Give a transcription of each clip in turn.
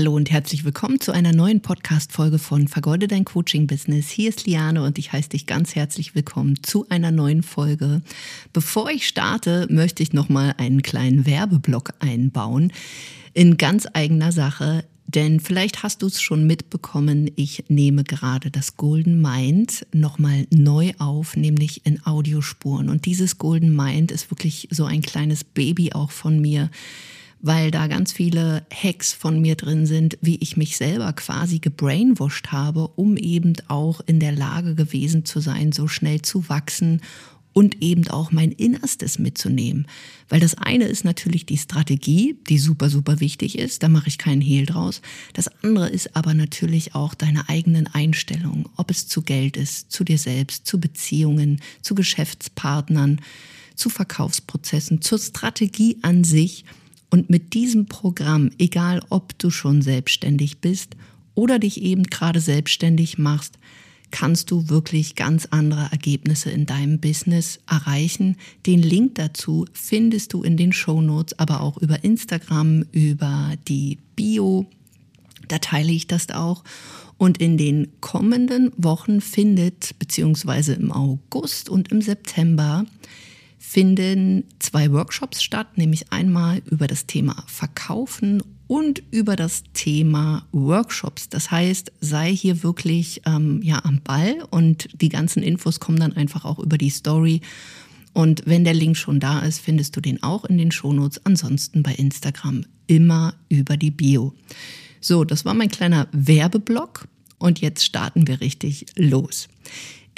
Hallo und herzlich willkommen zu einer neuen Podcast-Folge von Vergeude dein Coaching-Business. Hier ist Liane und ich heiße dich ganz herzlich willkommen zu einer neuen Folge. Bevor ich starte, möchte ich nochmal einen kleinen Werbeblock einbauen in ganz eigener Sache. Denn vielleicht hast du es schon mitbekommen, ich nehme gerade das Golden Mind nochmal neu auf, nämlich in Audiospuren. Und dieses Golden Mind ist wirklich so ein kleines Baby auch von mir weil da ganz viele Hacks von mir drin sind, wie ich mich selber quasi gebrainwashed habe, um eben auch in der Lage gewesen zu sein, so schnell zu wachsen und eben auch mein Innerstes mitzunehmen. Weil das eine ist natürlich die Strategie, die super, super wichtig ist, da mache ich keinen Hehl draus. Das andere ist aber natürlich auch deine eigenen Einstellungen, ob es zu Geld ist, zu dir selbst, zu Beziehungen, zu Geschäftspartnern, zu Verkaufsprozessen, zur Strategie an sich – und mit diesem Programm, egal ob du schon selbstständig bist oder dich eben gerade selbstständig machst, kannst du wirklich ganz andere Ergebnisse in deinem Business erreichen. Den Link dazu findest du in den Show Notes, aber auch über Instagram, über die Bio. Da teile ich das auch. Und in den kommenden Wochen findet, beziehungsweise im August und im September, finden zwei Workshops statt, nämlich einmal über das Thema Verkaufen und über das Thema Workshops. Das heißt, sei hier wirklich ähm, ja am Ball und die ganzen Infos kommen dann einfach auch über die Story. Und wenn der Link schon da ist, findest du den auch in den Shownotes. Ansonsten bei Instagram immer über die Bio. So, das war mein kleiner Werbeblock und jetzt starten wir richtig los.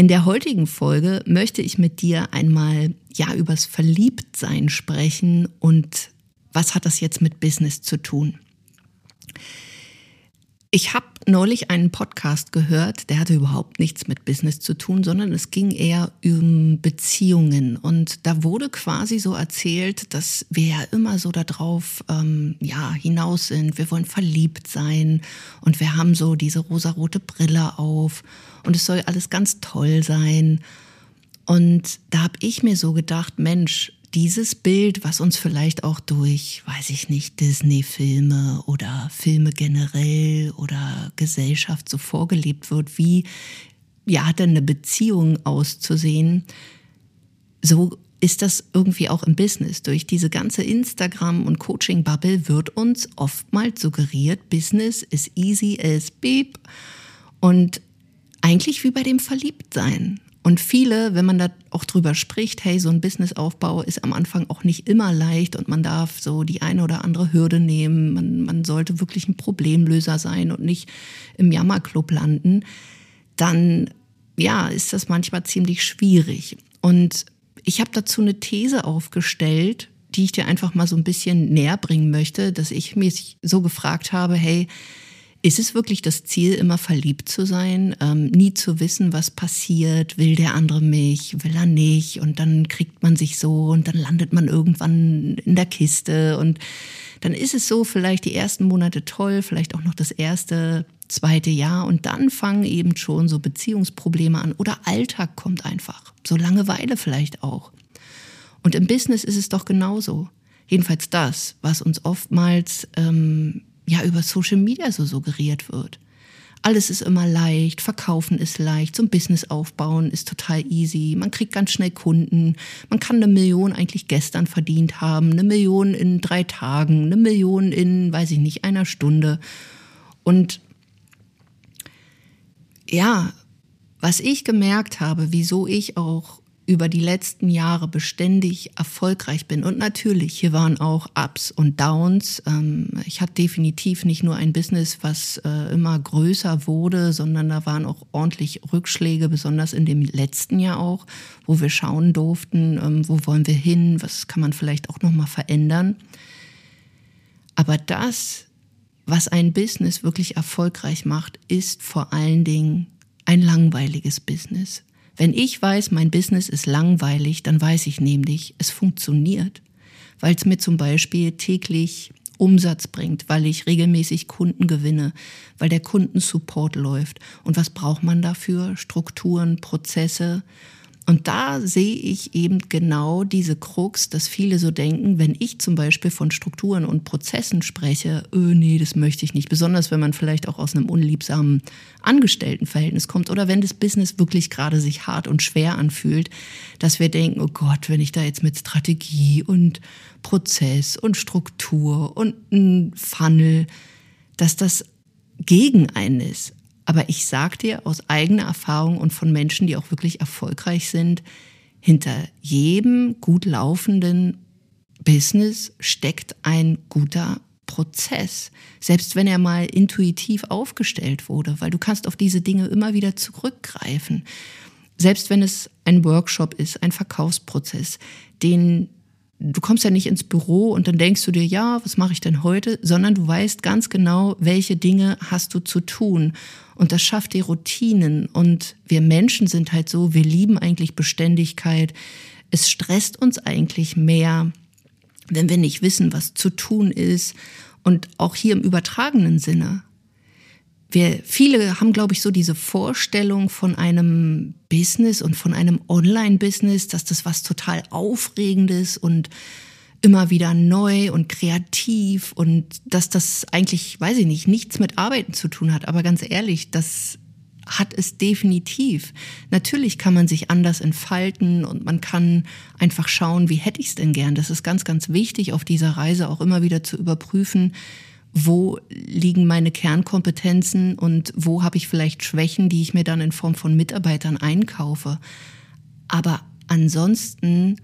In der heutigen Folge möchte ich mit dir einmal ja übers Verliebtsein sprechen und was hat das jetzt mit Business zu tun? Ich habe neulich einen Podcast gehört, der hatte überhaupt nichts mit Business zu tun, sondern es ging eher um Beziehungen. Und da wurde quasi so erzählt, dass wir ja immer so darauf ähm, ja, hinaus sind. Wir wollen verliebt sein und wir haben so diese rosarote Brille auf und es soll alles ganz toll sein. Und da habe ich mir so gedacht, Mensch, dieses Bild, was uns vielleicht auch durch, weiß ich nicht, Disney-Filme oder Filme generell oder Gesellschaft so vorgelebt wird, wie ja hat denn eine Beziehung auszusehen, so ist das irgendwie auch im Business. Durch diese ganze Instagram- und Coaching-Bubble wird uns oftmals suggeriert, Business is easy as beep. Und eigentlich wie bei dem Verliebtsein. Und viele, wenn man da auch drüber spricht, hey, so ein Businessaufbau ist am Anfang auch nicht immer leicht und man darf so die eine oder andere Hürde nehmen. Man, man sollte wirklich ein Problemlöser sein und nicht im Jammerclub landen. Dann, ja, ist das manchmal ziemlich schwierig. Und ich habe dazu eine These aufgestellt, die ich dir einfach mal so ein bisschen näher bringen möchte, dass ich mich so gefragt habe, hey, ist es wirklich das Ziel, immer verliebt zu sein, ähm, nie zu wissen, was passiert? Will der andere mich, will er nicht? Und dann kriegt man sich so und dann landet man irgendwann in der Kiste und dann ist es so vielleicht die ersten Monate toll, vielleicht auch noch das erste, zweite Jahr und dann fangen eben schon so Beziehungsprobleme an oder Alltag kommt einfach, so Langeweile vielleicht auch. Und im Business ist es doch genauso. Jedenfalls das, was uns oftmals ähm, ja über Social Media so suggeriert wird. Alles ist immer leicht, verkaufen ist leicht, so ein Business aufbauen ist total easy, man kriegt ganz schnell Kunden, man kann eine Million eigentlich gestern verdient haben, eine Million in drei Tagen, eine Million in, weiß ich nicht, einer Stunde. Und ja, was ich gemerkt habe, wieso ich auch über die letzten Jahre beständig erfolgreich bin. Und natürlich, hier waren auch Ups und Downs. Ähm, ich hatte definitiv nicht nur ein Business, was äh, immer größer wurde, sondern da waren auch ordentlich Rückschläge, besonders in dem letzten Jahr auch, wo wir schauen durften, ähm, wo wollen wir hin, was kann man vielleicht auch nochmal verändern. Aber das, was ein Business wirklich erfolgreich macht, ist vor allen Dingen ein langweiliges Business. Wenn ich weiß, mein Business ist langweilig, dann weiß ich nämlich, es funktioniert, weil es mir zum Beispiel täglich Umsatz bringt, weil ich regelmäßig Kunden gewinne, weil der Kundensupport läuft. Und was braucht man dafür? Strukturen, Prozesse. Und da sehe ich eben genau diese Krux, dass viele so denken, wenn ich zum Beispiel von Strukturen und Prozessen spreche, öh, nee, das möchte ich nicht. Besonders wenn man vielleicht auch aus einem unliebsamen Angestelltenverhältnis kommt oder wenn das Business wirklich gerade sich hart und schwer anfühlt, dass wir denken, oh Gott, wenn ich da jetzt mit Strategie und Prozess und Struktur und ein Funnel, dass das gegen einen ist. Aber ich sag dir aus eigener Erfahrung und von Menschen, die auch wirklich erfolgreich sind, hinter jedem gut laufenden Business steckt ein guter Prozess, selbst wenn er mal intuitiv aufgestellt wurde, weil du kannst auf diese Dinge immer wieder zurückgreifen. Selbst wenn es ein Workshop ist, ein Verkaufsprozess, den du kommst ja nicht ins Büro und dann denkst du dir, ja, was mache ich denn heute, sondern du weißt ganz genau, welche Dinge hast du zu tun. Und das schafft die Routinen. Und wir Menschen sind halt so, wir lieben eigentlich Beständigkeit. Es stresst uns eigentlich mehr, wenn wir nicht wissen, was zu tun ist. Und auch hier im übertragenen Sinne wir, viele haben, glaube ich, so diese Vorstellung von einem Business und von einem Online-Business, dass das was total Aufregendes und immer wieder neu und kreativ und dass das eigentlich, weiß ich nicht, nichts mit Arbeiten zu tun hat. Aber ganz ehrlich, das hat es definitiv. Natürlich kann man sich anders entfalten und man kann einfach schauen, wie hätte ich es denn gern. Das ist ganz, ganz wichtig, auf dieser Reise auch immer wieder zu überprüfen, wo liegen meine Kernkompetenzen und wo habe ich vielleicht Schwächen, die ich mir dann in Form von Mitarbeitern einkaufe. Aber ansonsten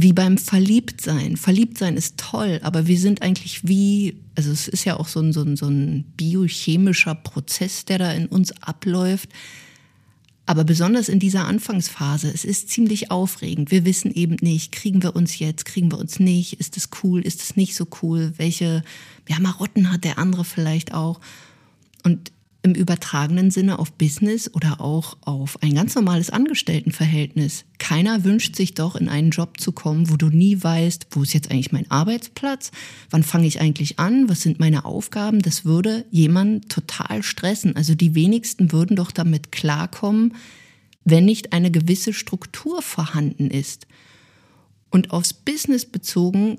wie beim Verliebtsein. Verliebtsein ist toll, aber wir sind eigentlich wie, also es ist ja auch so ein, so ein, so ein biochemischer Prozess, der da in uns abläuft. Aber besonders in dieser Anfangsphase, es ist ziemlich aufregend. Wir wissen eben nicht, kriegen wir uns jetzt, kriegen wir uns nicht, ist es cool, ist es nicht so cool, welche ja, Marotten hat der andere vielleicht auch. Und im übertragenen Sinne auf Business oder auch auf ein ganz normales Angestelltenverhältnis. Keiner wünscht sich doch in einen Job zu kommen, wo du nie weißt, wo ist jetzt eigentlich mein Arbeitsplatz, wann fange ich eigentlich an, was sind meine Aufgaben. Das würde jemand total stressen. Also die wenigsten würden doch damit klarkommen, wenn nicht eine gewisse Struktur vorhanden ist. Und aufs Business bezogen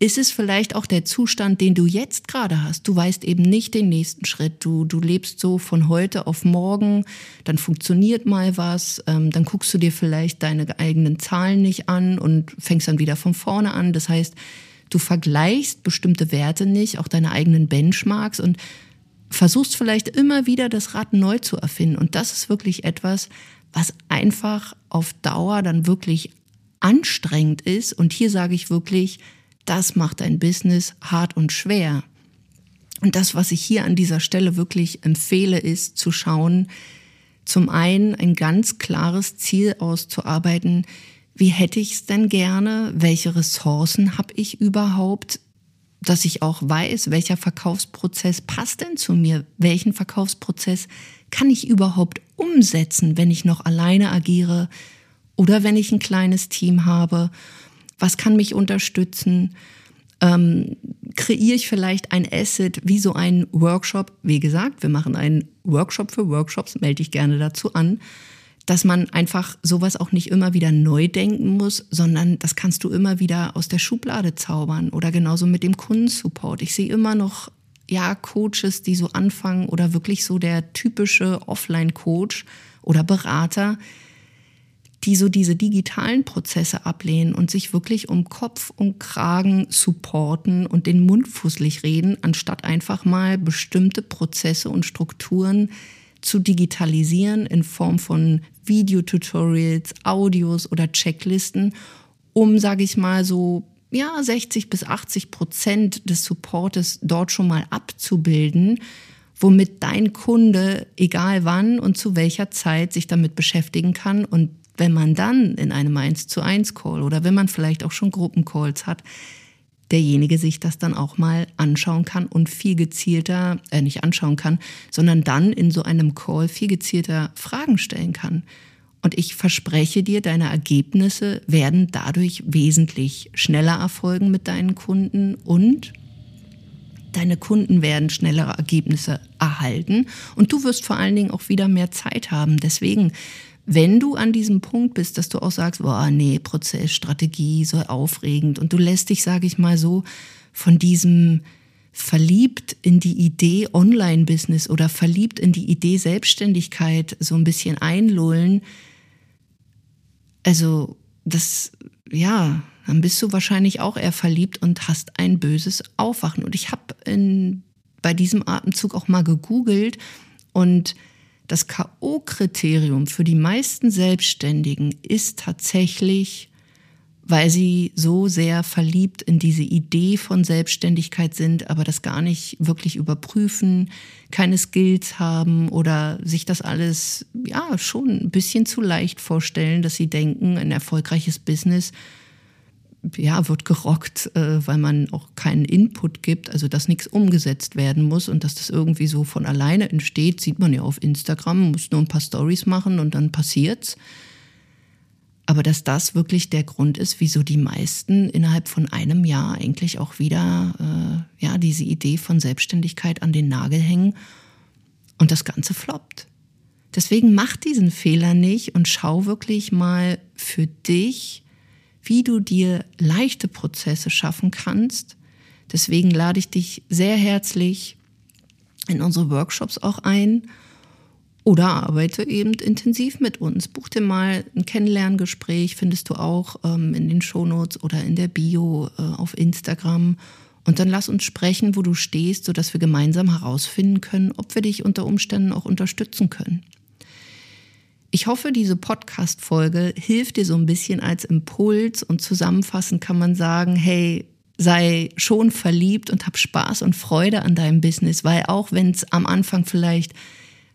ist es vielleicht auch der Zustand, den du jetzt gerade hast. Du weißt eben nicht den nächsten Schritt. Du, du lebst so von heute auf morgen, dann funktioniert mal was, ähm, dann guckst du dir vielleicht deine eigenen Zahlen nicht an und fängst dann wieder von vorne an. Das heißt, du vergleichst bestimmte Werte nicht, auch deine eigenen Benchmarks und versuchst vielleicht immer wieder das Rad neu zu erfinden. Und das ist wirklich etwas, was einfach auf Dauer dann wirklich anstrengend ist. Und hier sage ich wirklich, das macht ein Business hart und schwer. Und das, was ich hier an dieser Stelle wirklich empfehle, ist zu schauen, zum einen ein ganz klares Ziel auszuarbeiten, wie hätte ich es denn gerne, welche Ressourcen habe ich überhaupt, dass ich auch weiß, welcher Verkaufsprozess passt denn zu mir, welchen Verkaufsprozess kann ich überhaupt umsetzen, wenn ich noch alleine agiere oder wenn ich ein kleines Team habe was kann mich unterstützen? Ähm, kreiere ich vielleicht ein Asset wie so ein Workshop? Wie gesagt, wir machen einen Workshop für Workshops, melde dich gerne dazu an, dass man einfach sowas auch nicht immer wieder neu denken muss, sondern das kannst du immer wieder aus der Schublade zaubern oder genauso mit dem Kundensupport. Ich sehe immer noch ja Coaches, die so anfangen oder wirklich so der typische Offline-Coach oder Berater, die so diese digitalen Prozesse ablehnen und sich wirklich um Kopf und Kragen supporten und den Mund fußlich reden, anstatt einfach mal bestimmte Prozesse und Strukturen zu digitalisieren in Form von Videotutorials, Audios oder Checklisten, um, sage ich mal, so ja 60 bis 80 Prozent des Supportes dort schon mal abzubilden, womit dein Kunde, egal wann und zu welcher Zeit, sich damit beschäftigen kann und wenn man dann in einem 1 zu 1 Call oder wenn man vielleicht auch schon Gruppencalls hat, derjenige sich das dann auch mal anschauen kann und viel gezielter, äh, nicht anschauen kann, sondern dann in so einem Call viel gezielter Fragen stellen kann. Und ich verspreche dir, deine Ergebnisse werden dadurch wesentlich schneller erfolgen mit deinen Kunden und Deine Kunden werden schnellere Ergebnisse erhalten und du wirst vor allen Dingen auch wieder mehr Zeit haben. Deswegen, wenn du an diesem Punkt bist, dass du auch sagst, boah, nee, Prozess, Strategie, so aufregend und du lässt dich, sage ich mal so, von diesem verliebt in die Idee Online-Business oder verliebt in die Idee Selbstständigkeit so ein bisschen einlullen, also das, ja, dann bist du wahrscheinlich auch eher verliebt und hast ein böses Aufwachen. Und ich habe bei diesem Atemzug auch mal gegoogelt und das KO-Kriterium für die meisten Selbstständigen ist tatsächlich weil sie so sehr verliebt in diese Idee von Selbstständigkeit sind, aber das gar nicht wirklich überprüfen, keine Skills haben oder sich das alles ja schon ein bisschen zu leicht vorstellen, dass sie denken, ein erfolgreiches Business ja, wird gerockt, äh, weil man auch keinen Input gibt, also dass nichts umgesetzt werden muss und dass das irgendwie so von alleine entsteht, sieht man ja auf Instagram, muss nur ein paar Stories machen und dann passiert's. Aber dass das wirklich der Grund ist, wieso die meisten innerhalb von einem Jahr eigentlich auch wieder äh, ja, diese Idee von Selbstständigkeit an den Nagel hängen und das Ganze floppt. Deswegen mach diesen Fehler nicht und schau wirklich mal für dich, wie du dir leichte Prozesse schaffen kannst. Deswegen lade ich dich sehr herzlich in unsere Workshops auch ein oder arbeite eben intensiv mit uns. Buch dir mal ein Kennenlerngespräch, findest du auch ähm, in den Shownotes oder in der Bio äh, auf Instagram. Und dann lass uns sprechen, wo du stehst, sodass wir gemeinsam herausfinden können, ob wir dich unter Umständen auch unterstützen können. Ich hoffe, diese Podcast-Folge hilft dir so ein bisschen als Impuls und zusammenfassend kann man sagen, hey, sei schon verliebt und hab Spaß und Freude an deinem Business, weil auch wenn es am Anfang vielleicht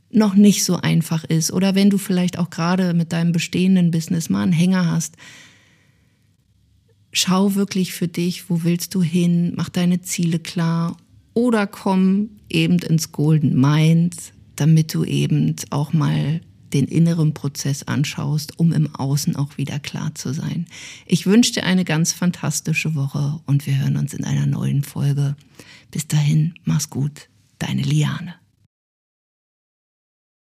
noch nicht so einfach ist oder wenn du vielleicht auch gerade mit deinem bestehenden Business mal einen Hänger hast, schau wirklich für dich, wo willst du hin, mach deine Ziele klar oder komm eben ins Golden Mind, damit du eben auch mal den inneren Prozess anschaust, um im Außen auch wieder klar zu sein. Ich wünsche dir eine ganz fantastische Woche und wir hören uns in einer neuen Folge. Bis dahin, mach's gut, deine Liane.